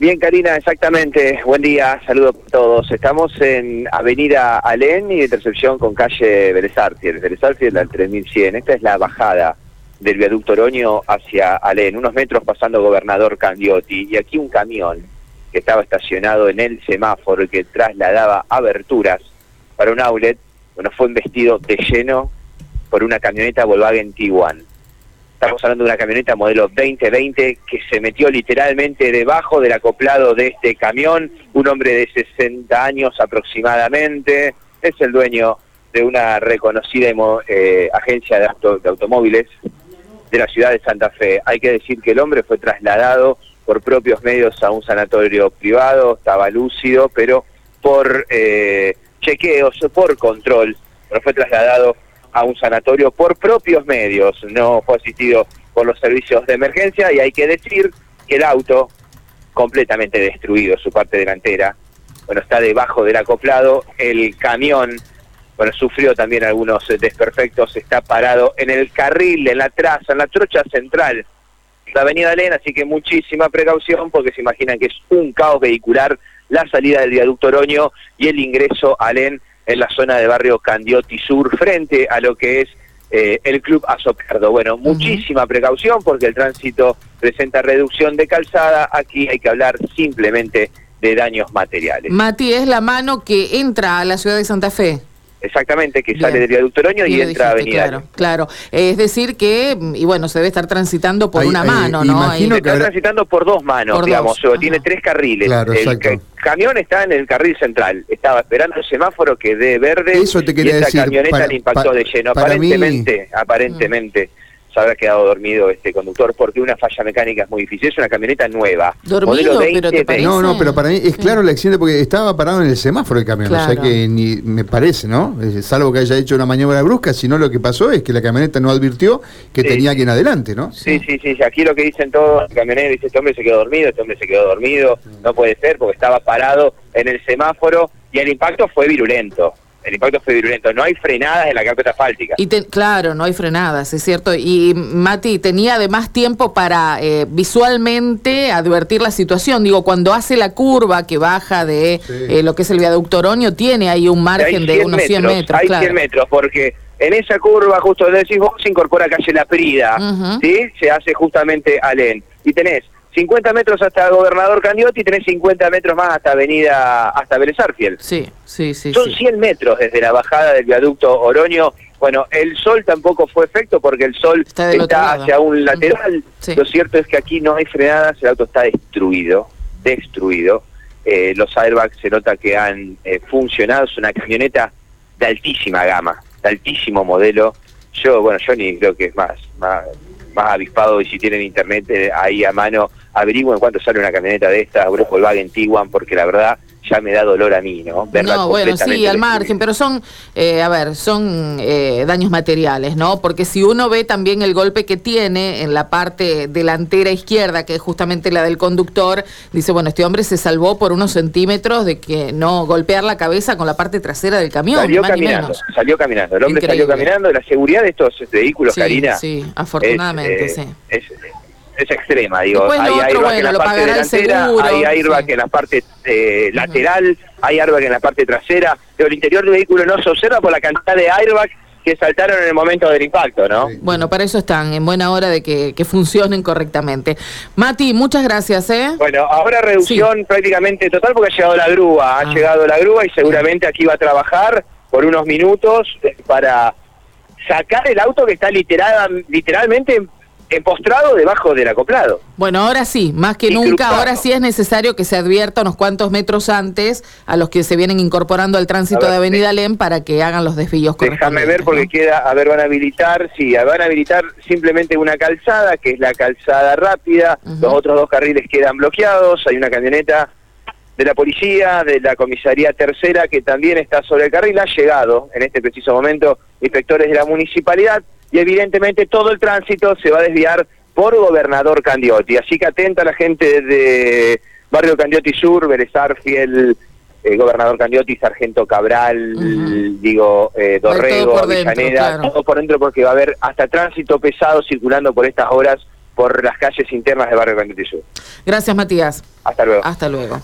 Bien, Karina, exactamente. Buen día, saludos a todos. Estamos en Avenida Alén y intercepción con calle. Vélez Arfiel al 3100. Esta es la bajada del viaducto Oroño hacia Alén, unos metros pasando Gobernador Candiotti. Y aquí un camión que estaba estacionado en el semáforo y que trasladaba aberturas para un outlet, bueno, fue investido de lleno por una camioneta Volkswagen Tiguan. Estamos hablando de una camioneta modelo 2020 que se metió literalmente debajo del acoplado de este camión, un hombre de 60 años aproximadamente, es el dueño de una reconocida eh, agencia de, de automóviles de la ciudad de Santa Fe. Hay que decir que el hombre fue trasladado por propios medios a un sanatorio privado, estaba lúcido, pero por eh, chequeos, por control, pero fue trasladado a un sanatorio por propios medios, no fue asistido por los servicios de emergencia y hay que decir que el auto, completamente destruido, su parte delantera, bueno, está debajo del acoplado, el camión, bueno, sufrió también algunos desperfectos, está parado en el carril, en la traza, en la trocha central la avenida Alén, así que muchísima precaución porque se imaginan que es un caos vehicular la salida del viaducto Oroño y el ingreso a en la zona de barrio Candioti Sur, frente a lo que es eh, el Club Azocardo. Bueno, muchísima precaución porque el tránsito presenta reducción de calzada. Aquí hay que hablar simplemente de daños materiales. Mati, es la mano que entra a la ciudad de Santa Fe. Exactamente, que sale del viaducto Oroño y entra a Avenida. Claro, claro. Es decir que, y bueno, se debe estar transitando por una mano, ¿no? Está transitando por dos manos, digamos, tiene tres carriles. Claro, el camión está en el carril central, estaba esperando el semáforo que de verde Eso te quería y esa decir, camioneta le impactó de lleno. Aparentemente, aparentemente se habrá quedado dormido este conductor porque una falla mecánica es muy difícil. Es una camioneta nueva. Dormido, pero te No, no, pero para mí es claro el accidente porque estaba parado en el semáforo el camión. O sea que ni me parece, ¿no? Salvo que haya hecho una maniobra brusca, sino lo que pasó es que la camioneta no advirtió que tenía alguien adelante, ¿no? Sí, sí, sí, Aquí lo que dicen todos, el camionero dice, este hombre se quedó dormido, este hombre se quedó dormido. No puede ser porque estaba parado en el semáforo y el impacto fue virulento el impacto fue virulento. No hay frenadas en la carpeta asfáltica. Y claro, no hay frenadas, es cierto. Y Mati tenía además tiempo para eh, visualmente advertir la situación. Digo, cuando hace la curva que baja de eh, lo que es el viaducto Oroño, tiene ahí un margen de unos 100 metros. hay 100 metros, porque en esa curva, justo donde decís vos, se incorpora calle La Prida, ¿sí? Se hace justamente Alén. Y tenés 50 metros hasta Gobernador Candiotti y tenés 50 metros más hasta Avenida, hasta Vélez Sí, sí, sí. Son 100 metros desde la bajada del viaducto Oroño. Bueno, el sol tampoco fue efecto porque el sol está, hacia un lateral. Lo cierto es que aquí no hay frenadas, el auto está destruido, destruido. Eh, los airbags se nota que han eh, funcionado, es una camioneta de altísima gama, de altísimo modelo. Yo, bueno, yo ni creo que es más, más más avispado y si tienen internet eh, ahí a mano, averigüen cuánto sale una camioneta de esta, Grupo Volkswagen Tiguan, porque la verdad ya me da dolor a mí, ¿no? no, bueno, sí, al margen, pero son, eh, a ver, son eh, daños materiales, ¿no? Porque si uno ve también el golpe que tiene en la parte delantera izquierda, que es justamente la del conductor, dice, bueno, este hombre se salvó por unos centímetros de que no golpear la cabeza con la parte trasera del camión. Salió caminando, salió caminando, el hombre salió caminando, la seguridad de estos vehículos, Karina. Sí, afortunadamente, eh, sí es extrema, digo. hay airbag en la parte delantera, hay airbag en la parte eh, lateral, hay airbag en la parte trasera, pero el interior del vehículo no se observa por la cantidad de airbag que saltaron en el momento del impacto, ¿no? Bueno, para eso están, en buena hora de que, funcionen correctamente. Mati, muchas gracias, ¿eh? Bueno, ahora reducción prácticamente total porque ha llegado la grúa, ha ah. llegado la grúa y seguramente aquí va a trabajar por unos minutos para sacar el auto que está literal, literalmente empostrado debajo del acoplado. Bueno, ahora sí, más que nunca, ahora sí es necesario que se advierta unos cuantos metros antes a los que se vienen incorporando al tránsito de Avenida Lem para que hagan los desvíos Déjame ver porque queda, a ver, van a habilitar, sí, van a habilitar simplemente una calzada, que es la calzada rápida, los otros dos carriles quedan bloqueados, hay una camioneta de la policía, de la comisaría tercera, que también está sobre el carril, ha llegado en este preciso momento inspectores de la municipalidad, y evidentemente todo el tránsito se va a desviar por Gobernador Candiotti. Así que atenta la gente de Barrio Candiotti Sur, Berezar, Fiel, eh, Gobernador Candiotti, Sargento Cabral, digo, eh, Dorrego, Avellaneda, todo por dentro porque va a haber hasta tránsito pesado circulando por estas horas por las calles internas de Barrio Sur. Gracias, Matías. Hasta luego. Hasta luego.